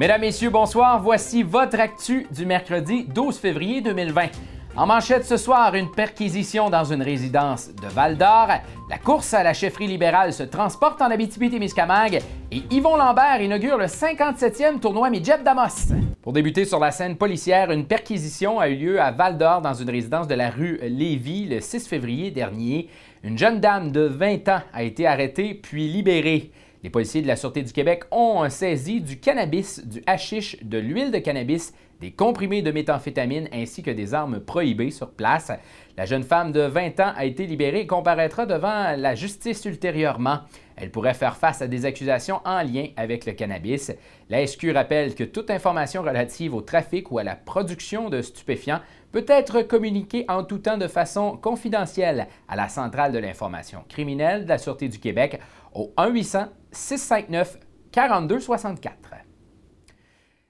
Mesdames, Messieurs, bonsoir. Voici votre actu du mercredi 12 février 2020. En manchette ce soir, une perquisition dans une résidence de Val-d'Or. La course à la chefferie libérale se transporte en Abitibi-Témiscamingue et Yvon Lambert inaugure le 57e tournoi Midget Damos. Pour débuter sur la scène policière, une perquisition a eu lieu à Val-d'Or dans une résidence de la rue Lévis le 6 février dernier. Une jeune dame de 20 ans a été arrêtée puis libérée. Les policiers de la Sûreté du Québec ont saisi du cannabis, du hashish, de l'huile de cannabis des comprimés de méthamphétamine ainsi que des armes prohibées sur place. La jeune femme de 20 ans a été libérée et comparaîtra devant la justice ultérieurement. Elle pourrait faire face à des accusations en lien avec le cannabis. La SQ rappelle que toute information relative au trafic ou à la production de stupéfiants peut être communiquée en tout temps de façon confidentielle à la Centrale de l'information criminelle de la Sûreté du Québec au 1-800-659-4264.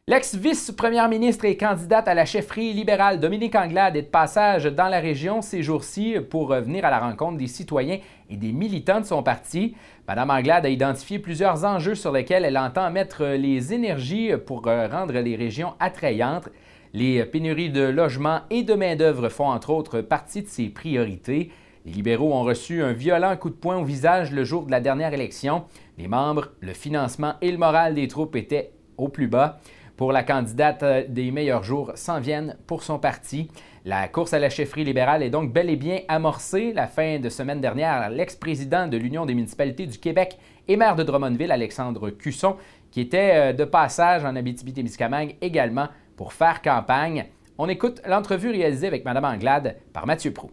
L'ex-vice-première ministre et candidate à la chefferie libérale Dominique Anglade est de passage dans la région ces jours-ci pour venir à la rencontre des citoyens et des militants de son parti. Madame Anglade a identifié plusieurs enjeux sur lesquels elle entend mettre les énergies pour rendre les régions attrayantes. Les pénuries de logements et de main-d'œuvre font entre autres partie de ses priorités. Les libéraux ont reçu un violent coup de poing au visage le jour de la dernière élection. Les membres, le financement et le moral des troupes étaient au plus bas pour la candidate euh, des meilleurs jours s'en viennent pour son parti. La course à la chefferie libérale est donc bel et bien amorcée. La fin de semaine dernière, l'ex-président de l'Union des municipalités du Québec et maire de Drummondville, Alexandre Cusson, qui était euh, de passage en Abitibi-Témiscamingue également pour faire campagne. On écoute l'entrevue réalisée avec Mme Anglade par Mathieu Prou.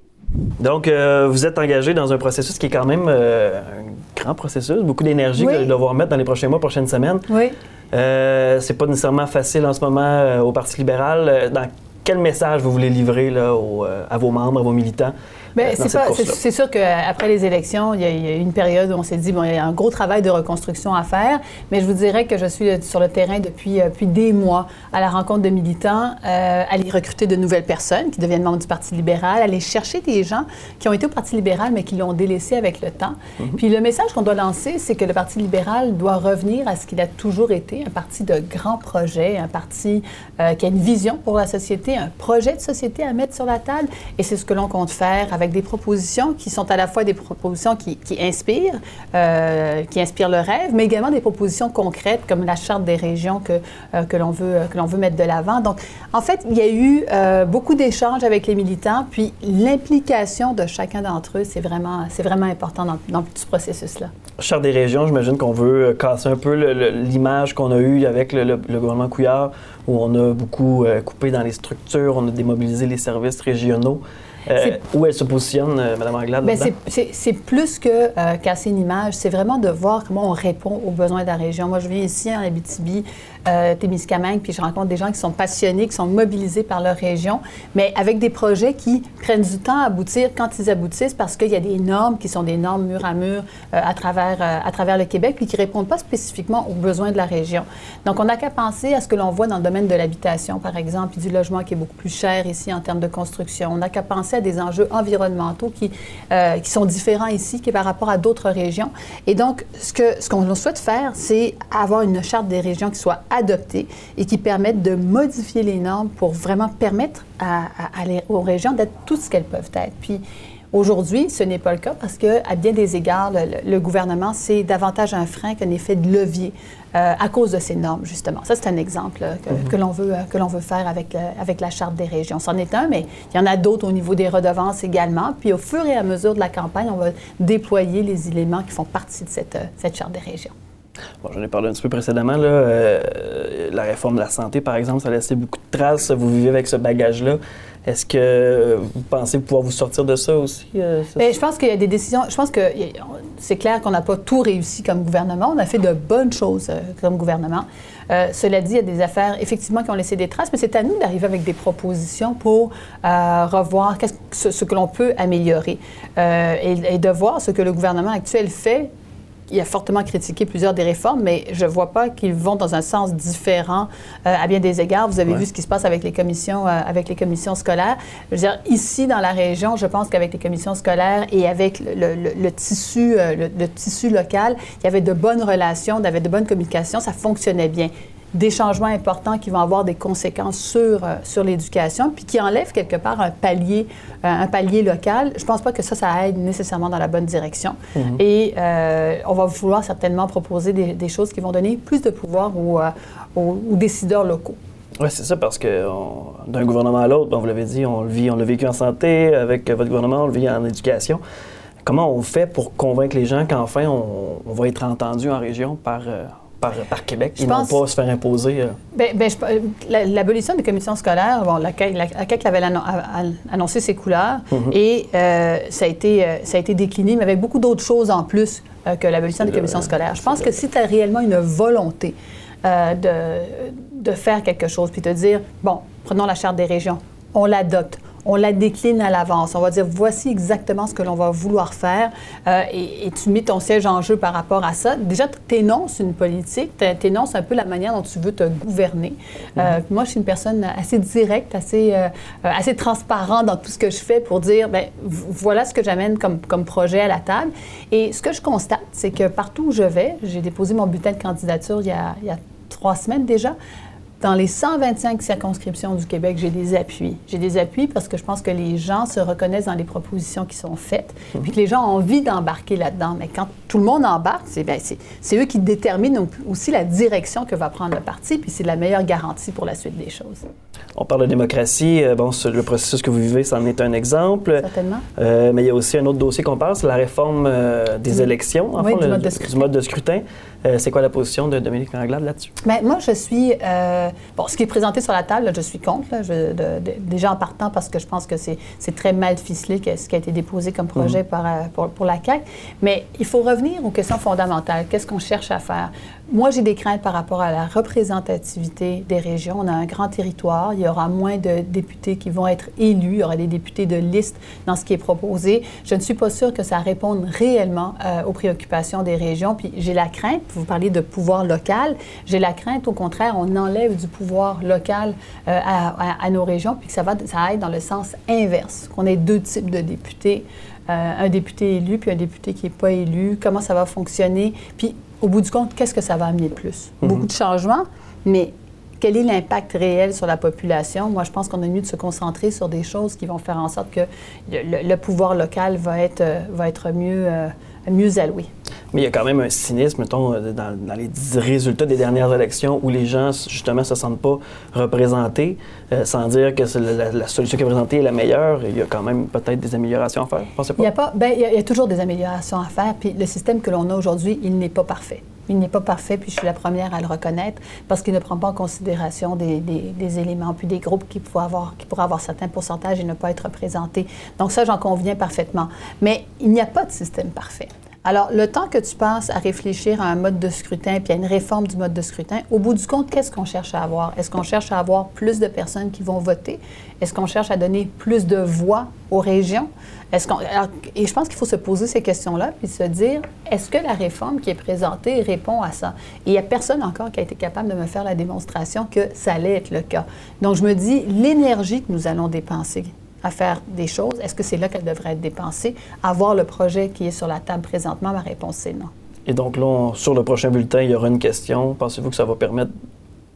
Donc, euh, vous êtes engagé dans un processus qui est quand même un grand processus, beaucoup d'énergie que vous allez devoir mettre dans les prochains mois, prochaines semaines. Oui. Euh, c'est pas nécessairement facile en ce moment euh, au Parti libéral. Euh, dans quel message vous voulez livrer là, à vos membres, à vos militants? C'est sûr qu'après les élections, il y, a, eu une période où on s'est dit, bon, il y a un gros travail de reconstruction à faire, mais je vous dirais que je suis sur le terrain depuis, depuis des mois à la rencontre de militants, euh, aller recruter de nouvelles personnes qui deviennent membres du Parti libéral, aller chercher des gens qui ont été au Parti libéral, mais qui l'ont délaissé avec le temps. Mhm. Puis le message qu'on doit lancer, c'est que le Parti libéral doit revenir à ce qu'il a toujours été, un parti de grands projets, un parti qui a une vision pour la société, un projet de société à mettre sur la table, et c'est ce que l'on compte faire avec des propositions qui sont à la fois des propositions qui, inspirent, euh, qui inspirent le rêve, mais également des propositions concrètes comme la charte des régions que, euh, que l'on veut, que l'on veut mettre de l'avant. Donc, en fait, il y a eu euh, beaucoup d'échanges avec les militants, puis l'implication de chacun d'entre eux, c'est vraiment, c'est vraiment important dans, dans tout ce processus-là. Charte des régions, j'imagine qu'on veut casser un peu l'image qu'on a eue avec le, gouvernement Couillard, où on a beaucoup coupé dans les structures, on a démobilisé les services régionaux. Euh, où elle se positionne, euh, Mme Anglade? Ben, c'est plus que euh, casser une image, c'est vraiment de voir comment on répond aux besoins de la région. Moi, je viens ici en Abitibi, euh, Témiscamingue, puis je rencontre des gens qui sont passionnés, qui sont mobilisés par leur région, mais avec des projets qui prennent du temps à aboutir quand ils aboutissent parce qu'il y a des normes qui sont des normes mur à mur euh, à, travers, à travers le Québec, puis qui ne répondent pas spécifiquement aux besoins de la région. Donc, on n'a qu'à penser à ce que l'on voit dans le domaine de l'habitation, par exemple, puis du logement qui est beaucoup plus cher ici en termes de construction. On n'a qu'à penser des enjeux environnementaux qui, qui sont différents ici par rapport à d'autres régions. Et donc, ce qu'on ce qu'on souhaite faire, c'est avoir une charte des régions qui soit adoptés et qui permettent de modifier les normes pour vraiment permettre aux régions d'être tout ce qu'elles peuvent être. Aujourd'hui, ce n'est pas le cas parce que, à bien des égards, le, gouvernement, c'est davantage un frein qu'un effet de levier euh, à cause de ces normes, justement. Ça, c'est un exemple que, mm-hmm. que l'on veut, que l'on veut faire avec, avec la Charte des régions. C'en est un, mais il y en a d'autres au niveau des redevances également. Puis, au fur et à mesure de la campagne, on va déployer les éléments qui font partie de cette, cette Charte des régions. Bon, j'en ai parlé un petit peu précédemment. Là, euh, la réforme de la santé, par exemple, ça a laissé beaucoup de traces. Vous vivez avec ce bagage-là. Est-ce que vous pensez pouvoir vous sortir de ça aussi? Euh, Bien, je pense qu'il y a des décisions. Je pense que c'est clair qu'on n'a pas tout réussi comme gouvernement. On a fait de bonnes choses euh, comme gouvernement. cela dit, il y a des affaires, effectivement, qui ont laissé des traces, mais c'est à nous d'arriver avec des propositions pour revoir ce, ce, que l'on peut améliorer et, et, de voir ce que le gouvernement actuel fait il a fortement critiqué plusieurs des réformes, mais je ne vois pas qu'ils vont dans un sens différent euh, à bien des égards. Vous avez vu ce qui se passe avec les commissions, euh, avec les commissions scolaires. Je veux dire, ici, dans la région, je pense qu'avec les commissions scolaires et avec le, tissu, euh, le, tissu local, il y avait de bonnes relations, il y avait de bonnes communications, ça fonctionnait bien. Des changements importants qui vont avoir des conséquences sur, euh, sur l'éducation, puis qui enlèvent quelque part un palier, euh, un palier local, je ne pense pas que ça, ça aide nécessairement dans la bonne direction. Mm-hmm. Et on va vouloir certainement proposer des, choses qui vont donner plus de pouvoir aux, aux, décideurs locaux. Oui, c'est ça, parce que d'un gouvernement à l'autre, on vous l'avez dit, on le vit, on l'a vécu en santé, avec votre gouvernement, on le vit en éducation. Comment on fait pour convaincre les gens qu'enfin on, va être entendu en région par, par, par, Québec et non pas se faire imposer? Euh? Bien, ben, l'abolition des commissions scolaires, bon, la, CAQ avait annoncé ses couleurs mm-hmm. et euh, ça, a été, euh, ça a été décliné, mais avec beaucoup d'autres choses en plus que l'abolition des commissions scolaires. Je pense que si tu as réellement une volonté de, de faire quelque chose, puis te dire, bon, prenons la Charte des régions, on l'adopte, on la décline à l'avance. On va dire, voici exactement ce que l'on va vouloir faire euh, et, tu mets ton siège en jeu par rapport à ça. Déjà, tu énonces une politique, tu énonces un peu la manière dont tu veux te gouverner. Euh, mhm. moi, je suis une personne assez directe, assez, euh, assez transparente dans tout ce que je fais pour dire, ben voilà ce que j'amène comme, comme projet à la table. Et ce que je constate, c'est que partout où je vais, j'ai déposé mon bulletin de candidature il y a, il y a trois semaines déjà, dans les 125 circonscriptions du Québec, j'ai des appuis. J'ai des appuis parce que je pense que les gens se reconnaissent dans les propositions qui sont faites, mhm. puis que les gens ont envie d'embarquer là-dedans. Mais quand tout le monde embarque, c'est ben, eux qui déterminent aussi la direction que va prendre le parti, puis c'est la meilleure garantie pour la suite des choses. On parle de démocratie. Euh, bon, le processus que vous vivez, c'en est un exemple. Certainement. Euh, mais il y a aussi un autre dossier qu'on parle, c'est la réforme euh, des élections, en oui, du, mode de du, mode de scrutin. C'est quoi la position de Dominique Anglade là-dessus? Bien, moi, je suis... bon, ce qui est présenté sur la table, je suis contre, déjà en partant parce que je pense que c'est très mal ficelé ce qui a été déposé comme projet mhm. par, pour, pour, la CAQ. Mais il faut revenir aux questions fondamentales. Qu'est-ce qu'on cherche à faire? Moi, j'ai des craintes par rapport à la représentativité des régions. On a un grand territoire. Il y aura moins de députés qui vont être élus. Il y aura des députés de liste dans ce qui est proposé. Je ne suis pas sûre que ça réponde réellement euh, aux préoccupations des régions. Puis j'ai la crainte, vous parlez de pouvoir local, j'ai la crainte, au contraire, on enlève du pouvoir local euh, à, nos régions, puis que ça, va, ça aille dans le sens inverse, qu'on ait deux types de députés. Euh, un député élu puis un député qui n'est pas élu, comment ça va fonctionner? Puis au bout du compte, qu'est-ce que ça va amener de plus? Mhm. Beaucoup de changements, mais quel est l'impact réel sur la population? Moi, je pense qu'on a mieux de se concentrer sur des choses qui vont faire en sorte que le, pouvoir local va être, euh, va être mieux, euh, mieux alloué. Mais il y a quand même un cynisme, mettons, euh, dans, les résultats des dernières élections où les gens, justement, ne se sentent pas représentés, sans dire que la, solution qui est présentée est la meilleure. Il y a quand même peut-être des améliorations à faire, pensez pas? Il y a, pas, ben, il y a toujours des améliorations à faire, puis le système que l'on a aujourd'hui, il n'est pas parfait. Il n'est pas parfait, puis je suis la première à le reconnaître, parce qu'il ne prend pas en considération des, des, éléments, puis des groupes qui pourraient, avoir, qui pourraient avoir certains pourcentages et ne pas être représentés. Donc ça, j'en conviens parfaitement. Mais il n'y a pas de système parfait. Alors, le temps que tu passes à réfléchir à un mode de scrutin puis à une réforme du mode de scrutin, au bout du compte, qu'est-ce qu'on cherche à avoir? Est-ce qu'on cherche à avoir plus de personnes qui vont voter? Est-ce qu'on cherche à donner plus de voix aux régions? Est-ce qu'on, et je pense qu'il faut se poser ces questions-là puis se dire, est-ce que la réforme qui est présentée répond à ça? Il n'y a personne encore qui a été capable de me faire la démonstration que ça allait être le cas. Donc, je me dis, l'énergie que nous allons dépenser à faire des choses, est-ce que c'est là qu'elle devrait être dépensée? Avoir le projet qui est sur la table présentement, ma réponse c'est non. Et donc là, sur le prochain bulletin, il y aura une question. Pensez-vous que ça va permettre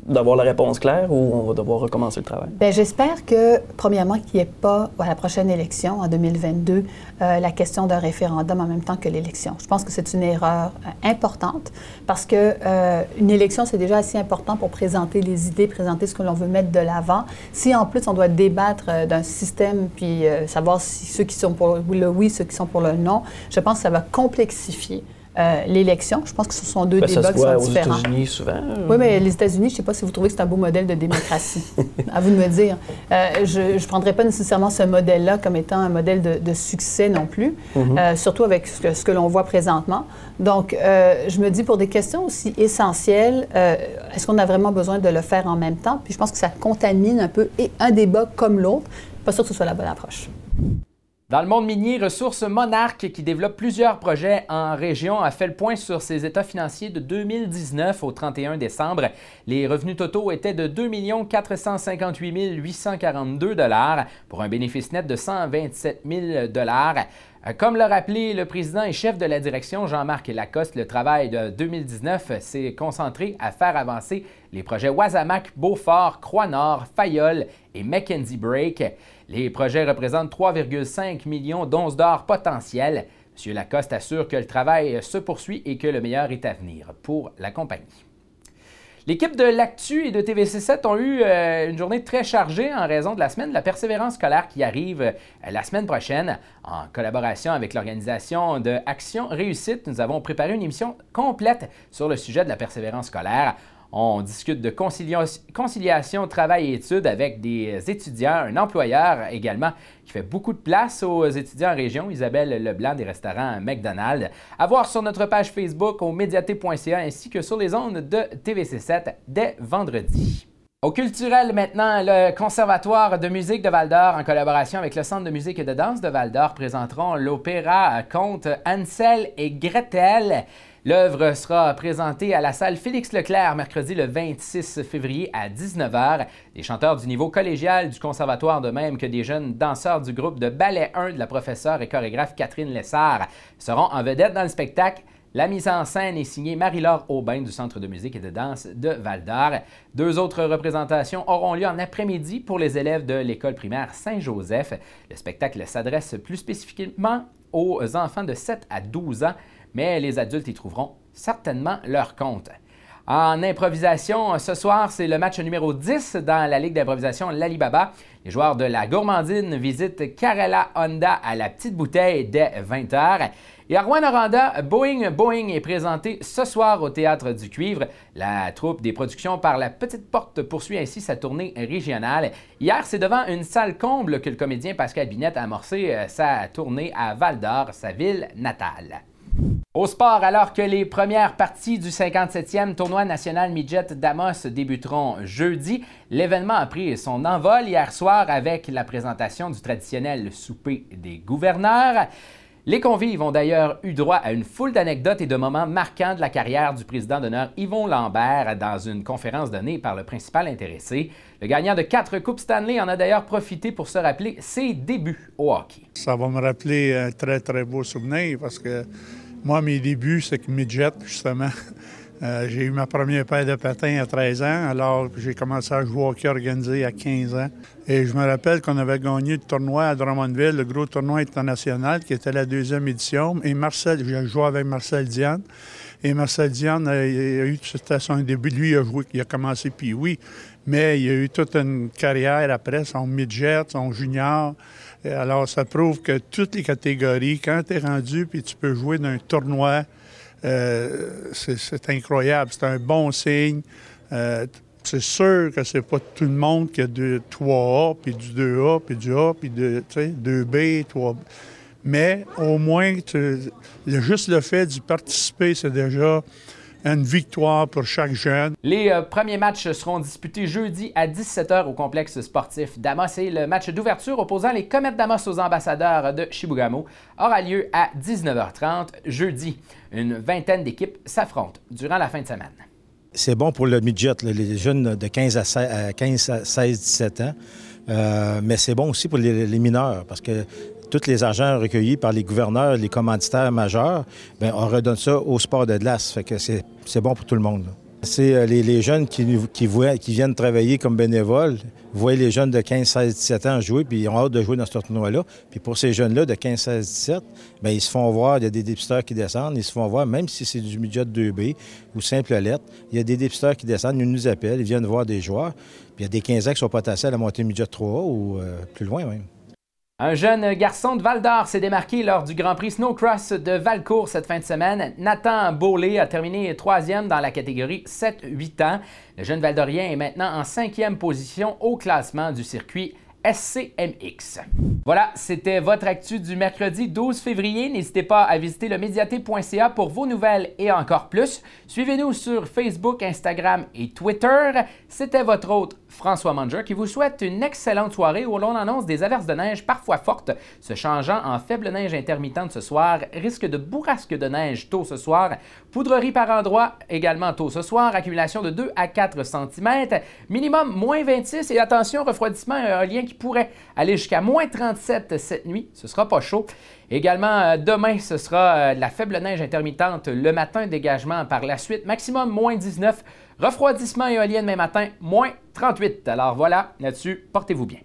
d'avoir la réponse claire ou on va devoir recommencer le travail? Bien, j'espère que, premièrement, qu'il n'y ait pas, à la prochaine élection, en 2022, euh, la question d'un référendum en même temps que l'élection. Je pense que c'est une erreur euh, importante parce que euh, une élection, c'est déjà assez important pour présenter les idées, présenter ce que l'on veut mettre de l'avant. Si, en plus, on doit débattre d'un système puis savoir si ceux qui sont pour le oui, ceux qui sont pour le non, je pense que ça va complexifier euh, l'élection. Je pense que ce sont deux ben, débats qui sont différents. aux États-Unis souvent. Oui, mais les États-Unis, je ne sais pas si vous trouvez que c'est un beau modèle de démocratie. à vous de me dire. Euh, je ne prendrais pas nécessairement ce modèle-là comme étant un modèle de, succès non plus, mhm. euh, surtout avec ce que, que l'on voit présentement. Donc, je me dis, pour des questions aussi essentielles, est-ce qu'on a vraiment besoin de le faire en même temps? Puis je pense que ça contamine un peu et un débat comme l'autre. Pas sûr que ce soit la bonne approche. Dans le monde minier, Ressources Monarque, qui développe plusieurs projets en région, a fait le point sur ses états financiers de 2019 au 31 décembre. Les revenus totaux étaient de 2 458 842 pour un bénéfice net de 127 000 comme l'a rappelé le président et chef de la direction Jean-Marc Lacoste, le travail de 2019 s'est concentré à faire avancer les projets Wasamac, Beaufort, Croix-Nord, Fayol et Mackenzie Break. Les projets représentent 3,5 millions d'onces d'or potentielles. M. Lacoste assure que le travail se poursuit et que le meilleur est à venir pour la compagnie. L'équipe de l'Actu et de TVC7 ont eu euh, une journée très chargée en raison de la semaine de la persévérance scolaire qui arrive euh, la semaine prochaine. En collaboration avec l'organisation de Action Réussite, nous avons préparé une émission complète sur le sujet de la persévérance scolaire. On discute de conciliation, travail et études avec des étudiants, un employeur également qui fait beaucoup de place aux étudiants en région, Isabelle Leblanc des restaurants McDonald's. À voir sur notre page Facebook au médiaté.ca ainsi que sur les ondes de TVC7 dès vendredi. Au culturel maintenant, le Conservatoire de musique de Val-d'Or, en collaboration avec le Centre de musique et de danse de Val-d'Or, présenteront l'opéra Conte Ansel et Gretel. L'œuvre sera présentée à la salle Félix Leclerc mercredi le 26 février à 19h. Des chanteurs du niveau collégial du conservatoire, de même que des jeunes danseurs du groupe de ballet 1 de la professeure et chorégraphe Catherine Lessard, seront en vedette dans le spectacle. La mise en scène est signée Marie-Laure Aubin du Centre de musique et de danse de Val-d'Or. Deux autres représentations auront lieu en après-midi pour les élèves de l'école primaire Saint-Joseph. Le spectacle s'adresse plus spécifiquement aux enfants de 7 à 12 ans mais les adultes y trouveront certainement leur compte. En improvisation, ce soir, c'est le match numéro 10 dans la Ligue d'improvisation L'Alibaba. Les joueurs de la Gourmandine visitent Carella Honda à la petite bouteille dès 20h. Et à Rouen-Noranda, Boeing Boeing est présenté ce soir au Théâtre du Cuivre. La troupe des productions par la Petite Porte poursuit ainsi sa tournée régionale. Hier, c'est devant une salle comble que le comédien Pascal Binette a amorcé euh, sa tournée à Val-d'Or, sa ville natale. Au sport, alors que les premières parties du 57e tournoi national midget d'Amos débuteront jeudi, l'événement a pris son envol hier soir avec la présentation du traditionnel souper des gouverneurs. Les convives ont d'ailleurs eu droit à une foule d'anecdotes et de moments marquants de la carrière du président d'honneur Yvon Lambert dans une conférence donnée par le principal intéressé. Le gagnant de quatre Coupes Stanley en a d'ailleurs profité pour se rappeler ses débuts au hockey. Ça va me rappeler un très, très beau souvenir parce que moi, mes débuts, c'est que midget, justement. Euh, j'ai eu ma première paire de patins à 13 ans, alors j'ai commencé à jouer au hockey organisé à 15 ans. Et je me rappelle qu'on avait gagné le tournoi à Drummondville, le gros tournoi international, qui était la deuxième édition. Et Marcel, j'ai joué avec Marcel Diane. Et Marcel Diane a, eu, c'était son début. Lui, il a joué, il a commencé puis oui, mais il a eu toute une carrière après, son midget, son junior. Alors, ça prouve que toutes les catégories, quand tu es rendu puis tu peux jouer dans un tournoi, euh, c'est incroyable. C'est un bon signe. Euh, c'est sûr que c'est pas tout le monde qui a du 3A, puis du 2A, puis du A, puis de, 2B, 3 Mais au moins, juste le fait d'y participer, c'est déjà une victoire pour chaque jeune. Les euh, premiers matchs seront disputés jeudi à 17h au complexe sportif d'Amos et le match d'ouverture opposant les Comètes d'Amos aux ambassadeurs de Shibugamo aura lieu à 19h30 jeudi. Une vingtaine d'équipes s'affrontent durant la fin de semaine. C'est bon pour le midget, les jeunes de 15 à 16, 17 ans. Euh, mais c'est bon aussi pour les, mineurs parce que tous les argents recueillis par les gouverneurs, les commanditaires majeurs, bien, on redonne ça au sport de glace. Fait que c'est bon pour tout le monde. C'est euh, les, jeunes qui, qui, qui, viennent travailler comme bénévoles, voient les jeunes de 15, 16, 17 ans jouer, puis ils ont hâte de jouer dans ce tournoi-là. Puis pour ces jeunes-là de 15, 16, 17, bien, ils se font voir, il y a des dépisteurs qui descendent, ils se font voir, même si c'est du midget 2B ou simple lettre, il y a des dépisteurs qui descendent, ils nous appellent, ils viennent voir des joueurs. Puis il y a des 15 ans qui sont pas tassés à la montée midget 3A ou euh, plus loin même. Un jeune garçon de Val d'Or s'est démarqué lors du Grand Prix Snowcross de Valcourt cette fin de semaine. Nathan Beaulé a terminé troisième dans la catégorie 7-8 ans. Le jeune Valdorien est maintenant en cinquième position au classement du circuit SCMX. Voilà, c'était votre actu du mercredi 12 février. N'hésitez pas à visiter le médiaté.ca pour vos nouvelles et encore plus. Suivez-nous sur Facebook, Instagram et Twitter. C'était votre hôte François Manger qui vous souhaite une excellente soirée où l'on annonce des averses de neige parfois fortes, se changeant en faible neige intermittente ce soir, risque de bourrasque de neige tôt ce soir, poudrerie par endroit également tôt ce soir, accumulation de 2 à 4 cm, minimum moins 26 et attention, refroidissement éolien qui pourrait aller jusqu'à moins 37 cette nuit, ce sera pas chaud. Également, euh, demain, ce sera euh, de la faible neige intermittente le matin, dégagement par la suite, maximum moins 19 Refroidissement éolien demain matin, moins 38. Alors voilà, là-dessus, portez-vous bien.